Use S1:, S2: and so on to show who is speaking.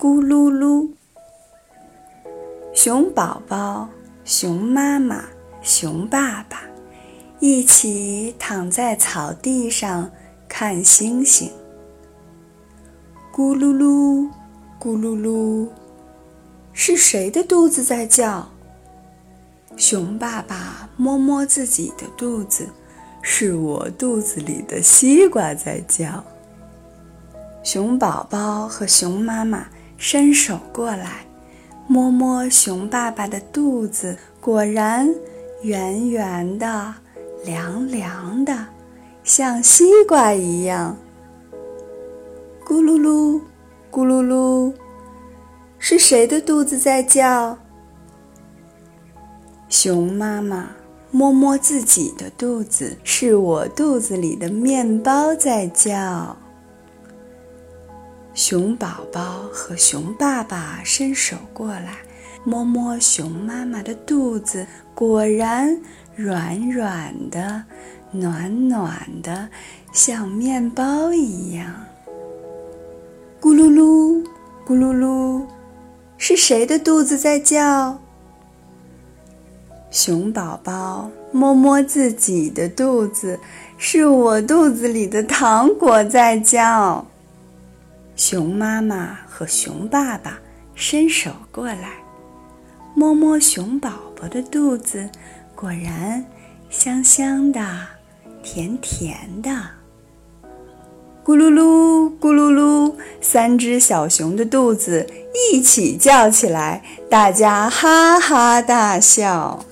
S1: 咕噜噜。熊宝宝、熊妈妈、熊爸爸一起躺在草地上看星星。咕噜噜，咕噜噜，是谁的肚子在叫？熊爸爸摸摸自己的肚子，是我肚子里的西瓜在叫。熊宝宝和熊妈妈伸手过来，摸摸熊爸爸的肚子，果然圆圆的、凉凉的，像西瓜一样。咕噜噜，咕噜噜，是谁的肚子在叫？熊妈妈摸摸自己的肚子，是我肚子里的面包在叫。熊宝宝和熊爸爸伸手过来，摸摸熊妈妈的肚子，果然软软的、暖暖的，像面包一样。咕噜噜，咕噜噜，是谁的肚子在叫？熊宝宝摸摸自己的肚子，是我肚子里的糖果在叫。熊妈妈和熊爸爸伸手过来，摸摸熊宝宝的肚子，果然香香的、甜甜的。咕噜噜，咕噜噜，三只小熊的肚子一起叫起来，大家哈哈大笑。